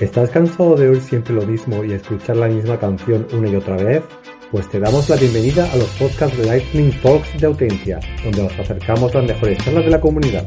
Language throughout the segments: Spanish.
¿Estás cansado de oír siempre lo mismo y escuchar la misma canción una y otra vez? Pues te damos la bienvenida a los podcasts de Lightning Talks de Autentia, donde os acercamos las mejores charlas de la comunidad.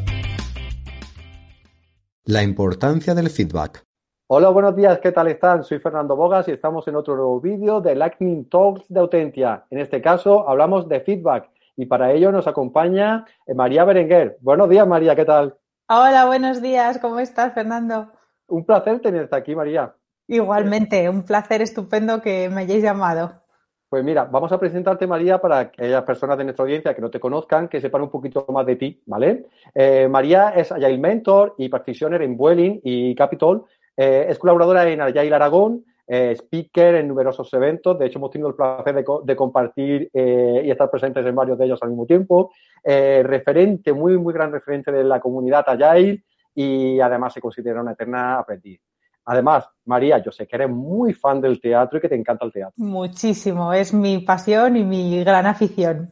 La importancia del feedback. Hola, buenos días, ¿qué tal están? Soy Fernando Bogas y estamos en otro nuevo vídeo de Lightning Talks de Autentia. En este caso hablamos de feedback y para ello nos acompaña eh, María Berenguer. Buenos días, María, ¿qué tal? Hola, buenos días, ¿cómo estás, Fernando? Un placer tenerte aquí, María. Igualmente, un placer estupendo que me hayáis llamado. Pues mira, vamos a presentarte, María, para aquellas personas de nuestra audiencia que no te conozcan, que sepan un poquito más de ti, ¿vale? Eh, María es Agile Mentor y Practitioner en Vueling y Capitol. Eh, es colaboradora en Agile Aragón, eh, speaker en numerosos eventos. De hecho, hemos tenido el placer de, compartir y estar presentes en varios de ellos al mismo tiempo. referente, muy, muy gran referente de la comunidad Agile y además se considera una eterna aprendiz. Además, María, yo sé que eres muy fan del teatro y que te encanta el teatro. Muchísimo, es mi pasión y mi gran afición.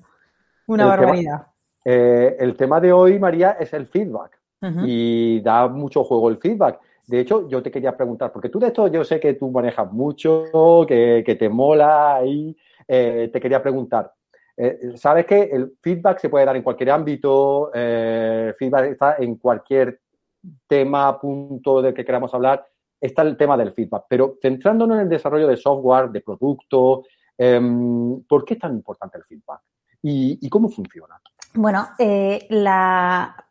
Una barbaridad. Eh, el tema de hoy, María, es el feedback. Y da mucho juego el feedback. De hecho, yo te quería preguntar, porque tú de esto yo sé que tú manejas mucho, que, te mola y eh, te quería preguntar. Eh, Sabes que el feedback se puede dar en cualquier ámbito, el feedback está en cualquier tema, punto del que queramos hablar, está el tema del feedback. Pero centrándonos en el desarrollo de software, de producto, em, ¿por qué es tan importante el feedback? ¿Y, cómo funciona? Bueno, eh,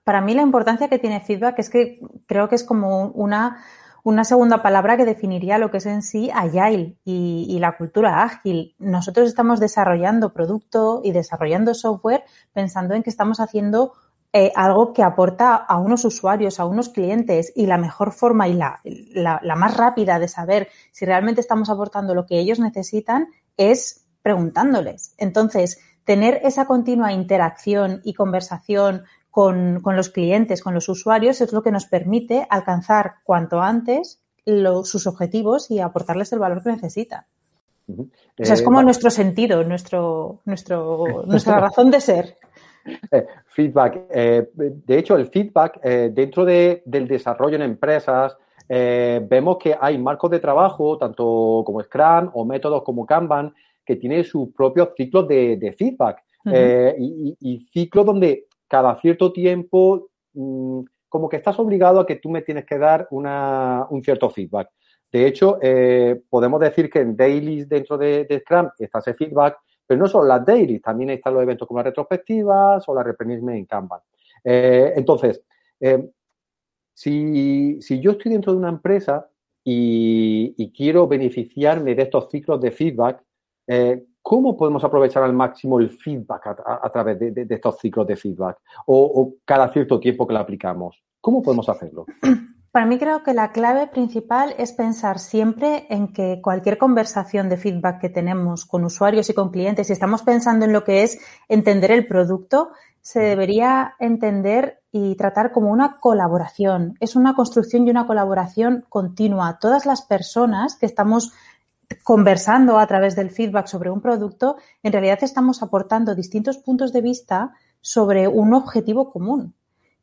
para mí la importancia que tiene feedback es que creo que es como una, una segunda palabra que definiría lo que es en sí Agile y, y, la cultura ágil. Nosotros estamos desarrollando producto y desarrollando software pensando en que estamos haciendo eh, algo que aporta a unos usuarios, a unos clientes y la mejor forma y la, la, más rápida de saber si realmente estamos aportando lo que ellos necesitan es preguntándoles. Entonces, tener esa continua interacción y conversación con, con, los clientes, con los usuarios, es lo que nos permite alcanzar cuanto antes sus objetivos y aportarles el valor que necesitan. O sea, es como eh, nuestro sentido, nuestro, nuestro, nuestra razón de ser. Eh, feedback. Eh, de hecho, el feedback eh, dentro del desarrollo en empresas, vemos que hay marcos de trabajo, tanto como Scrum o métodos como Kanban, que tienen sus propios ciclos de, feedback y, ciclos donde cada cierto tiempo mm, como que estás obligado a que tú me tienes que dar un cierto feedback. De hecho, podemos decir que en dailies dentro de, de Scrum está ese feedback, pero no solo las dailies, también están los eventos como las retrospectivas o la reprenizme en Kanban. Eh, entonces, eh, si, yo estoy dentro de una empresa y, quiero beneficiarme de estos ciclos de feedback, eh, ¿cómo podemos aprovechar al máximo el feedback a, través de, estos ciclos de feedback? o, cada cierto tiempo que lo aplicamos. ¿Cómo podemos hacerlo? Para mí creo que la clave principal es pensar siempre en que cualquier conversación de feedback que tenemos con usuarios y con clientes, si estamos pensando en lo que es entender el producto, se debería entender y tratar como una colaboración. Es una construcción y una colaboración continua. Todas las personas que estamos conversando a través del feedback sobre un producto, en realidad estamos aportando distintos puntos de vista sobre un objetivo común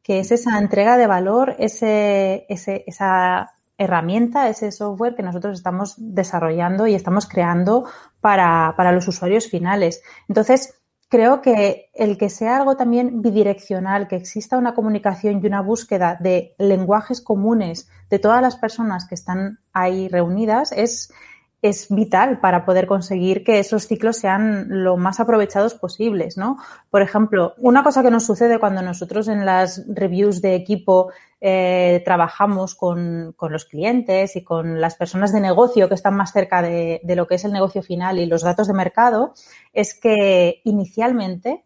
que es esa entrega de valor, ese, esa herramienta, ese software que nosotros estamos desarrollando y estamos creando para, para los usuarios finales. Entonces, creo que el que sea algo también bidireccional, que exista una comunicación y una búsqueda de lenguajes comunes de todas las personas que están ahí reunidas es, es vital para poder conseguir que esos ciclos sean lo más aprovechados posibles, ¿no? Por ejemplo, una cosa que nos sucede cuando nosotros en las reviews de equipo eh, trabajamos con, con, los clientes y con las personas de negocio que están más cerca de, de lo que es el negocio final y los datos de mercado, es que inicialmente,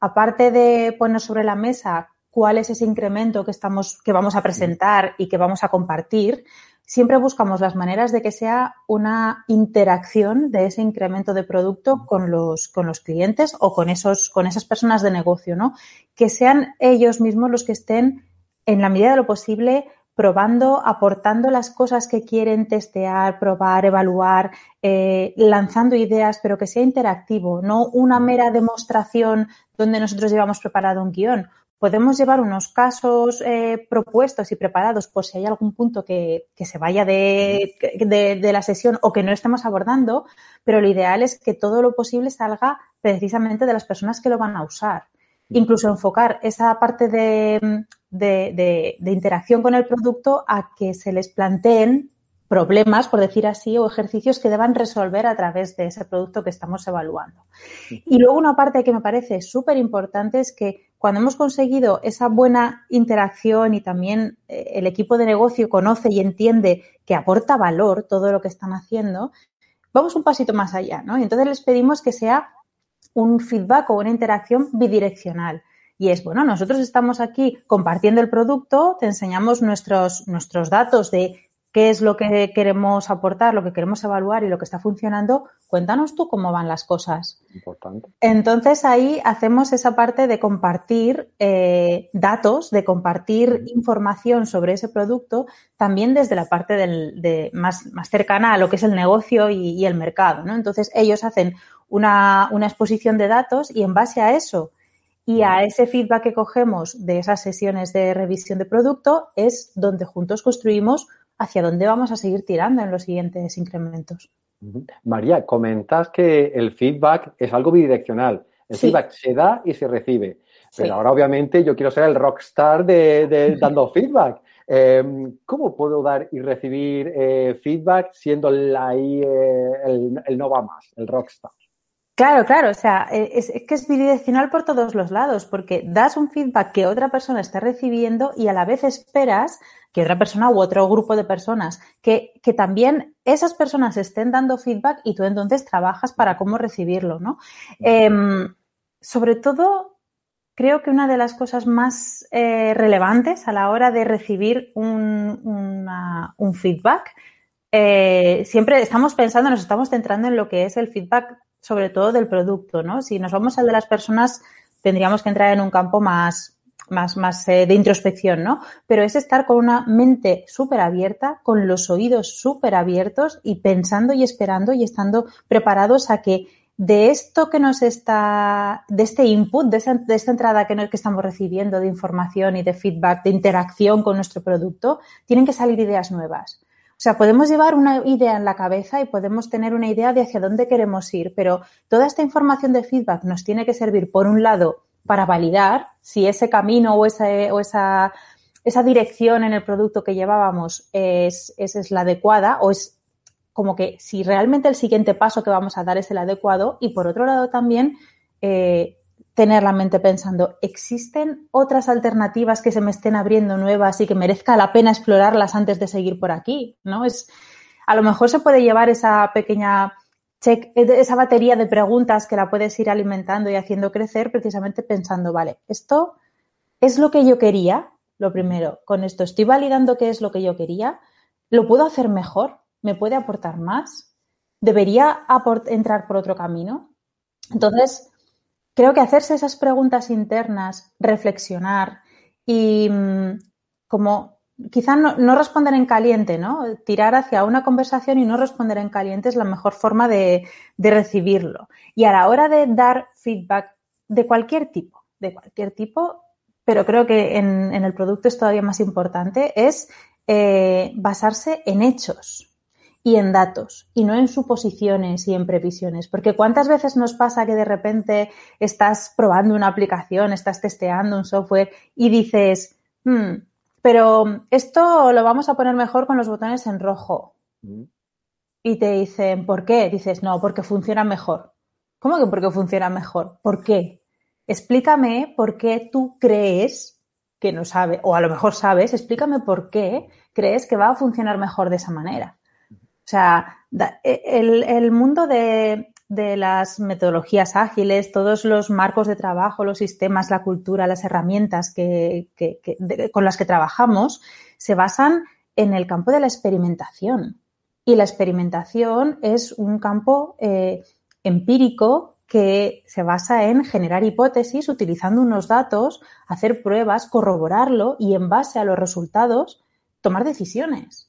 aparte de poner sobre la mesa cuál es ese incremento que estamos, que vamos a presentar y que vamos a compartir, siempre buscamos las maneras de que sea una interacción de ese incremento de producto con los, con los clientes o con esos, con esas personas de negocio, ¿no? Que sean ellos mismos los que estén, en la medida de lo posible, probando, aportando las cosas que quieren testear, probar, evaluar, eh, lanzando ideas, pero que sea interactivo, no una mera demostración donde nosotros llevamos preparado un guion, podemos llevar unos casos eh, propuestos y preparados por si hay algún punto que, se vaya de, de, la sesión o que no estemos abordando, pero lo ideal es que todo lo posible salga precisamente de las personas que lo van a usar. Incluso enfocar esa parte de, de interacción con el producto a que se les planteen problemas, por decir así, o ejercicios que deban resolver a través de ese producto que estamos evaluando. Y luego una parte que me parece súper importante es que cuando hemos conseguido esa buena interacción y también eh, el equipo de negocio conoce y entiende que aporta valor todo lo que están haciendo, vamos un pasito más allá, ¿no? Y entonces les pedimos que sea un feedback o una interacción bidireccional. Y es, bueno, nosotros estamos aquí compartiendo el producto, te enseñamos nuestros, nuestros datos de qué es lo que queremos aportar, lo que queremos evaluar y lo que está funcionando, cuéntanos tú cómo van las cosas. Importante. Entonces ahí hacemos esa parte de compartir eh, datos, de compartir información sobre ese producto, también desde la parte de más, más, cercana a lo que es el negocio y, el mercado. ¿no? Entonces ellos hacen una, una exposición de datos y en base a eso y a ese feedback que cogemos de esas sesiones de revisión de producto es donde juntos construimos hacia dónde vamos a seguir tirando en los siguientes incrementos. María, comentas que el feedback es algo bidireccional. El feedback se da y se recibe. Pero ahora, obviamente, yo quiero ser el rockstar de, dando feedback. Em, ¿Cómo puedo dar y recibir eh, feedback siendo la, eh, el, el, no va más, el rockstar? Claro, claro, o sea, eh, es, que es bidireccional por todos los lados, porque das un feedback que otra persona está recibiendo y a la vez esperas que otra persona u otro grupo de personas, que, que también esas personas estén dando feedback y tú entonces trabajas para cómo recibirlo, ¿no? Em, sobre todo, creo que una de las cosas más eh, relevantes a la hora de recibir un, un feedback, eh, siempre estamos pensando, nos estamos centrando en lo que es el feedback sobre todo del producto, ¿no? Si nos vamos al de las personas, tendríamos que entrar en un campo más, más, más eh, de introspección, ¿no? Pero es estar con una mente súper abierta, con los oídos súper abiertos y pensando y esperando y estando preparados a que de esto que nos está, de este input, de, de esta entrada que, que estamos recibiendo de información y de feedback, de interacción con nuestro producto, tienen que salir ideas nuevas. O sea, podemos llevar una idea en la cabeza y podemos tener una idea de hacia dónde queremos ir, pero toda esta información de feedback nos tiene que servir, por un lado, para validar si ese camino o esa, o esa, esa dirección en el producto que llevábamos es, es, la adecuada o es como que si realmente el siguiente paso que vamos a dar es el adecuado y por otro lado también eh, tener la mente pensando, ¿existen otras alternativas que se me estén abriendo nuevas y que merezca la pena explorarlas antes de seguir por aquí? ¿No? Es, a lo mejor se puede llevar esa pequeña check, esa batería de preguntas que la puedes ir alimentando y haciendo crecer precisamente pensando, vale, esto es lo que yo quería, lo primero, con esto estoy validando qué es lo que yo quería, lo puedo hacer mejor, me puede aportar más, debería entrar por otro camino. Entonces, creo que hacerse esas preguntas internas, reflexionar y mm, como quizá no, responder en caliente, ¿no? Tirar hacia una conversación y no responder en caliente es la mejor forma de, recibirlo. Y a la hora de dar feedback de cualquier tipo, de cualquier tipo, pero creo que en, el producto es todavía más importante, es eh, basarse en hechos y en datos y no en suposiciones y en previsiones. Porque cuántas veces nos pasa que de repente estás probando una aplicación, estás testeando un software y dices, hmm, pero esto lo vamos a poner mejor con los botones en rojo. Mm. Y te dicen, ¿por qué? Dices, no, porque funciona mejor. ¿Cómo que porque funciona mejor? ¿Por qué? Explícame por qué tú crees que no sabe, o a lo mejor sabes, explícame por qué crees que va a funcionar mejor de esa manera. O sea, e, el, mundo de, las metodologías ágiles, todos los marcos de trabajo, los sistemas, la cultura, las herramientas que, con las que trabajamos, se basan en el campo de la experimentación. Y la experimentación es un campo eh, empírico que se basa en generar hipótesis utilizando unos datos, hacer pruebas, corroborarlo y en base a los resultados tomar decisiones.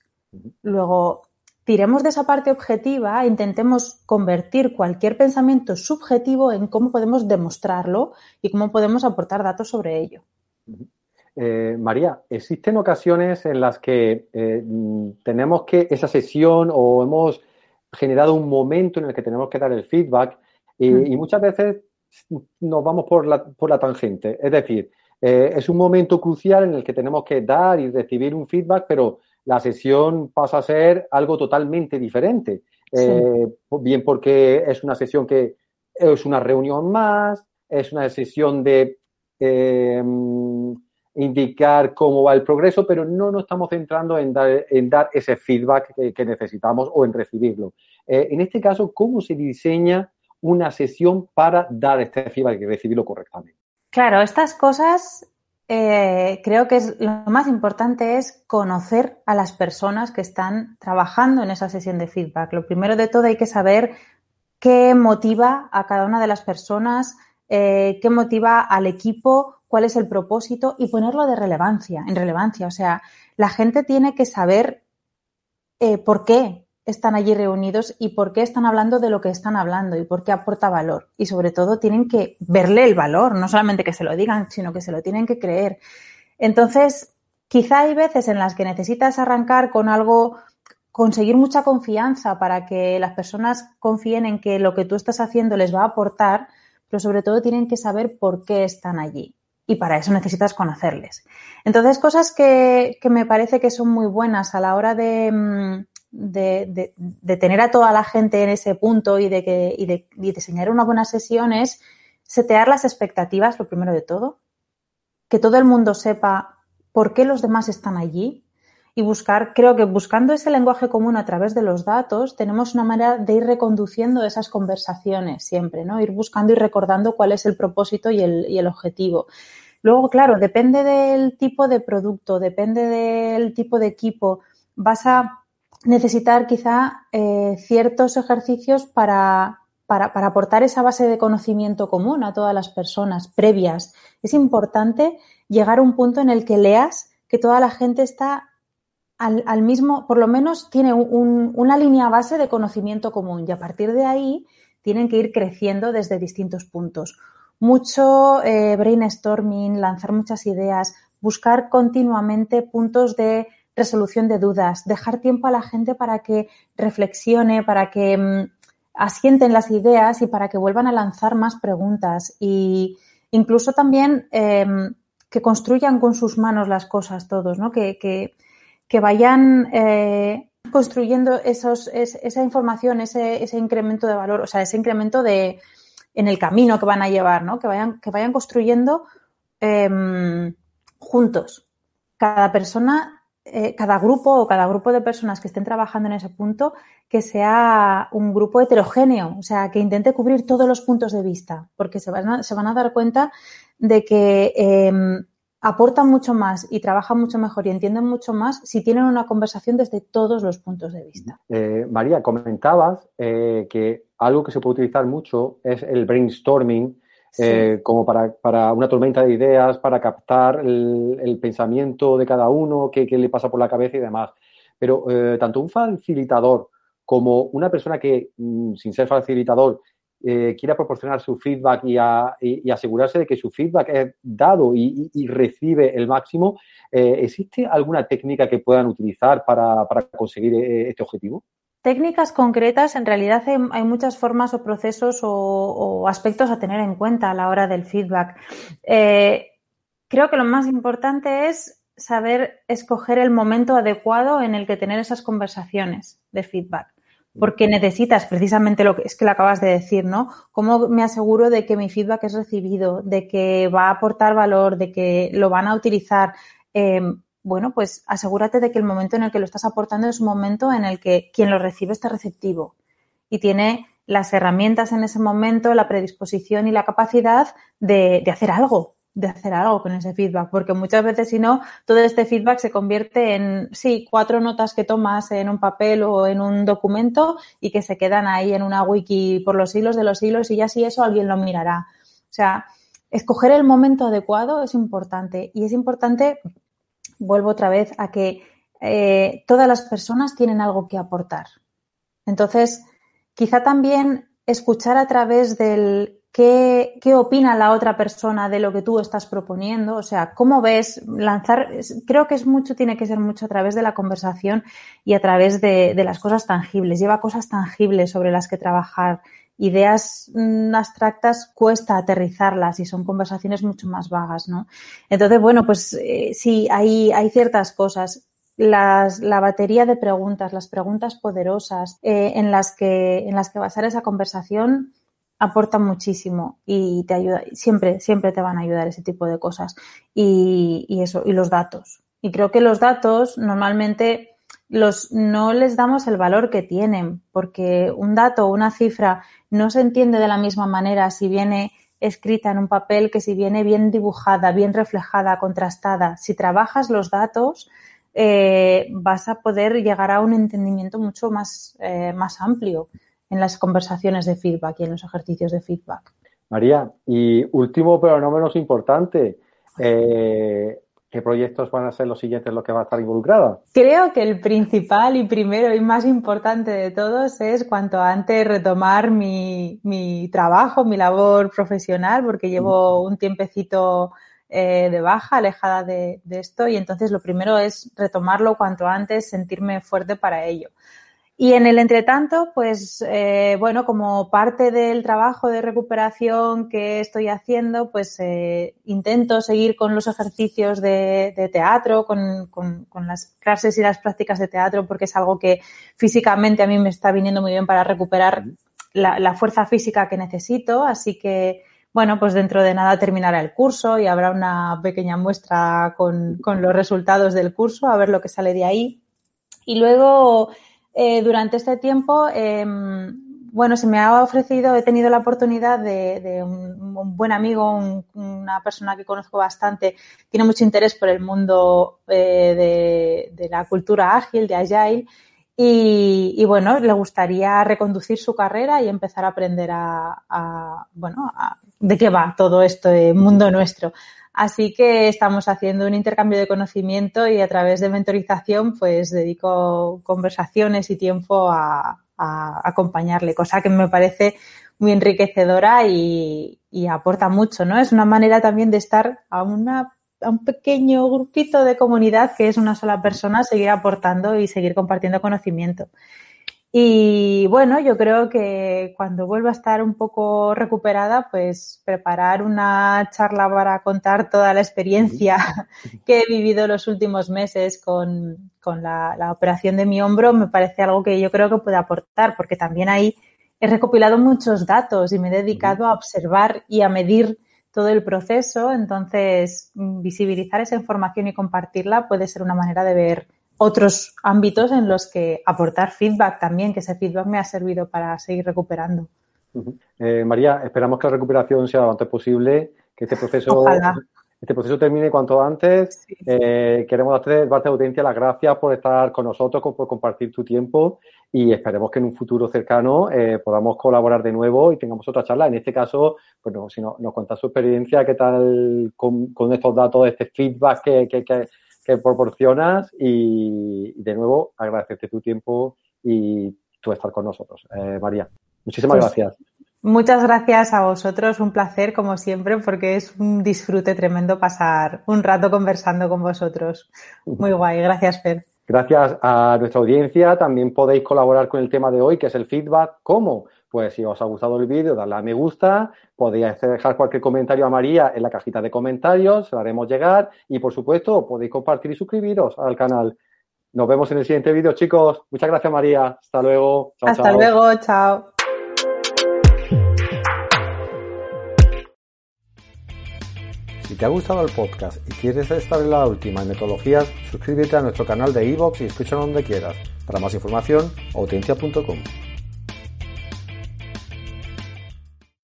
Luego, tiremos de esa parte objetiva e intentemos convertir cualquier pensamiento subjetivo en cómo podemos demostrarlo y cómo podemos aportar datos sobre ello. Eh, María, ¿existen ocasiones en las que eh, tenemos que esa sesión o hemos generado un momento en el que tenemos que dar el feedback y, mm. muchas veces nos vamos por la, por la tangente? Es decir, eh, es un momento crucial en el que tenemos que dar y recibir un feedback, pero la sesión pasa a ser algo totalmente diferente. bien porque es una sesión que es una reunión más, es una sesión de indicar cómo va el progreso, pero no nos estamos centrando en dar, en dar ese feedback que, necesitamos o en recibirlo. Eh, en este caso, ¿cómo se diseña una sesión para dar este feedback y recibirlo correctamente? Claro, estas cosas eh, creo que es, lo más importante es conocer a las personas que están trabajando en esa sesión de feedback. Lo primero de todo hay que saber qué motiva a cada una de las personas, eh, qué motiva al equipo cuál es el propósito y ponerlo de relevancia, en relevancia. O sea, la gente tiene que saber eh, por qué están allí reunidos y por qué están hablando de lo que están hablando y por qué aporta valor. Y sobre todo tienen que verle el valor, no solamente que se lo digan, sino que se lo tienen que creer. Entonces, quizá hay veces en las que necesitas arrancar con algo, conseguir mucha confianza para que las personas confíen en que lo que tú estás haciendo les va a aportar, pero sobre todo tienen que saber por qué están allí y para eso necesitas conocerles. Entonces, cosas que, me parece que son muy buenas a la hora mm, de, de, tener a toda la gente en ese punto y de, que, y de, diseñar una buena sesión es setear las expectativas, lo primero de todo, que todo el mundo sepa por qué los demás están allí y buscar, creo que buscando ese lenguaje común a través de los datos, tenemos una manera de ir reconduciendo esas conversaciones siempre, ¿no? Ir buscando y recordando cuál es el propósito y el, y el objetivo. Luego, claro, depende del tipo de producto, depende del tipo de equipo, vas a necesitar quizá eh, ciertos ejercicios para, para, para, aportar esa base de conocimiento común a todas las personas previas. Es importante llegar a un punto en el que leas que toda la gente está al, mismo, por lo menos tiene una línea base de conocimiento común y a partir de ahí tienen que ir creciendo desde distintos puntos. Mucho eh, brainstorming, lanzar muchas ideas, buscar continuamente puntos de resolución de dudas, dejar tiempo a la gente para que reflexione, para que mm, asienten las ideas y para que vuelvan a lanzar más preguntas y incluso también em, que construyan con sus manos las cosas todos, ¿no? que, que vayan eh, construyendo esos, esa información, ese, ese, incremento de valor, o sea, ese incremento de en el camino que van a llevar, ¿no? Que vayan, que vayan construyendo em, juntos. Cada persona, eh, cada grupo o cada grupo de personas que estén trabajando en ese punto, que sea un grupo heterogéneo, o sea, que intente cubrir todos los puntos de vista, porque se van a, se van a dar cuenta de que em, aportan mucho más y trabajan mucho mejor y entienden mucho más si tienen una conversación desde todos los puntos de vista. Eh, María, comentabas eh, que algo que se puede utilizar mucho es el brainstorming, eh, como para, una tormenta de ideas, para captar el, pensamiento de cada uno, qué, le pasa por la cabeza y demás. Pero tanto un facilitador como una persona que, mm, sin ser facilitador, eh, quiera proporcionar su feedback y, asegurarse de que su feedback es dado y, recibe el máximo, eh, ¿existe alguna técnica que puedan utilizar para, conseguir eh, este objetivo? Técnicas concretas, en realidad hay, muchas formas o procesos o, aspectos a tener en cuenta a la hora del feedback. creo que lo más importante es saber escoger el momento adecuado en el que tener esas conversaciones de feedback porque necesitas precisamente lo que es que lo acabas de decir, ¿no? ¿Cómo me aseguro de que mi feedback es recibido, de que va a aportar valor, de que lo van a utilizar? Em, bueno, pues asegúrate de que el momento en el que lo estás aportando es un momento en el que quien lo recibe está receptivo y tiene las herramientas en ese momento, la predisposición y la capacidad de, hacer algo, de hacer algo con ese feedback, porque muchas veces si no, todo este feedback se convierte en, sí, cuatro notas que tomas en un papel o en un documento y que se quedan ahí en una wiki por los siglos de los siglos y ya si eso alguien lo mirará. O sea, escoger el momento adecuado es importante y es importante, vuelvo otra vez, a que eh, todas las personas tienen algo que aportar. Entonces, quizá también escuchar a través del qué, qué opina la otra persona de lo que tú estás proponiendo, o sea, cómo ves lanzar, creo que es mucho, tiene que ser mucho a través de la conversación y a través de, de las cosas tangibles, lleva cosas tangibles sobre las que trabajar ideas mm, abstractas cuesta aterrizarlas y son conversaciones mucho más vagas, ¿no? Entonces, bueno, pues eh, sí, hay, hay ciertas cosas. La batería de preguntas, las preguntas poderosas eh, en, las que, en las que basar esa conversación aportan muchísimo y te ayuda, siempre, siempre te van a ayudar ese tipo de cosas. Y, y eso, y los datos. Y creo que los datos normalmente los, no les damos el valor que tienen, porque un dato o una cifra no se entiende de la misma manera si viene escrita en un papel que si viene bien dibujada, bien reflejada, contrastada. Si trabajas los datos, eh, vas a poder llegar a un entendimiento mucho más, eh, más amplio en las conversaciones de feedback y en los ejercicios de feedback. María, y último pero no menos importante, eh, ¿Qué proyectos van a ser los siguientes los que va a estar involucrada? Creo que el principal y primero y más importante de todos es cuanto antes retomar mi, mi trabajo, mi labor profesional, porque llevo un tiempecito eh, de baja, alejada de, de esto, y entonces lo primero es retomarlo cuanto antes, sentirme fuerte para ello. Y en el entretanto, pues eh, bueno, como parte del trabajo de recuperación que estoy haciendo, pues eh, intento seguir con los ejercicios de, de teatro, con, con, con, las clases y las prácticas de teatro, porque es algo que físicamente a mí me está viniendo muy bien para recuperar la, la fuerza física que necesito. Así que, bueno, pues dentro de nada terminará el curso y habrá una pequeña muestra con, con los resultados del curso, a ver lo que sale de ahí. Y luego eh, durante este tiempo, eh, bueno, se me ha ofrecido, he tenido la oportunidad de, un, buen amigo, un, una persona que conozco bastante, tiene mucho interés por el mundo eh, de, la cultura ágil, de Agile, y, bueno, le gustaría reconducir su carrera y empezar a aprender a, a bueno, a, de qué va todo este mundo nuestro. Así que estamos haciendo un intercambio de conocimiento y a través de mentorización pues dedico conversaciones y tiempo a, a acompañarle, cosa que me parece muy enriquecedora y, y, aporta mucho, ¿no? Es una manera también de estar a, una, a un pequeño grupito de comunidad que es una sola persona, seguir aportando y seguir compartiendo conocimiento. Y bueno, yo creo que cuando vuelva a estar un poco recuperada, pues preparar una charla para contar toda la experiencia que he vivido los últimos meses con, con la, la, operación de mi hombro me parece algo que yo creo que puede aportar, porque también ahí he recopilado muchos datos y me he dedicado a observar y a medir todo el proceso. Entonces, visibilizar esa información y compartirla puede ser una manera de ver otros ámbitos en los que aportar feedback también, que ese feedback me ha servido para seguir recuperando. Uh -huh. eh, María, esperamos que la recuperación sea lo antes posible, que este proceso, Ojalá. este proceso termine cuanto antes. Sí. Eh, queremos darte, darte audiencia las gracias por estar con nosotros, por compartir tu tiempo y esperemos que en un futuro cercano eh, podamos colaborar de nuevo y tengamos otra charla. En este caso, pues no, si no, nos cuentas su experiencia, qué tal con, con estos datos, este feedback que, que, que que proporcionas y, de nuevo agradecerte tu tiempo y tu estar con nosotros. Eh, María, muchísimas pues, gracias. Muchas gracias a vosotros, un placer como siempre porque es un disfrute tremendo pasar un rato conversando con vosotros. Muy guay, gracias Fer. Gracias a nuestra audiencia, también podéis colaborar con el tema de hoy que es el feedback. ¿Cómo? Pues si os ha gustado el vídeo, darle a me gusta, podéis dejar cualquier comentario a María en la cajita de comentarios, se la haremos llegar y por supuesto podéis compartir y suscribiros al canal. Nos vemos en el siguiente vídeo, chicos. Muchas gracias, María. Hasta luego. Chao, Hasta chao. luego, chao. Si te ha gustado el podcast y quieres estar en la última en metodologías, suscríbete a nuestro canal de iVoox y escúchalo donde quieras. Para más información, audiencia.com.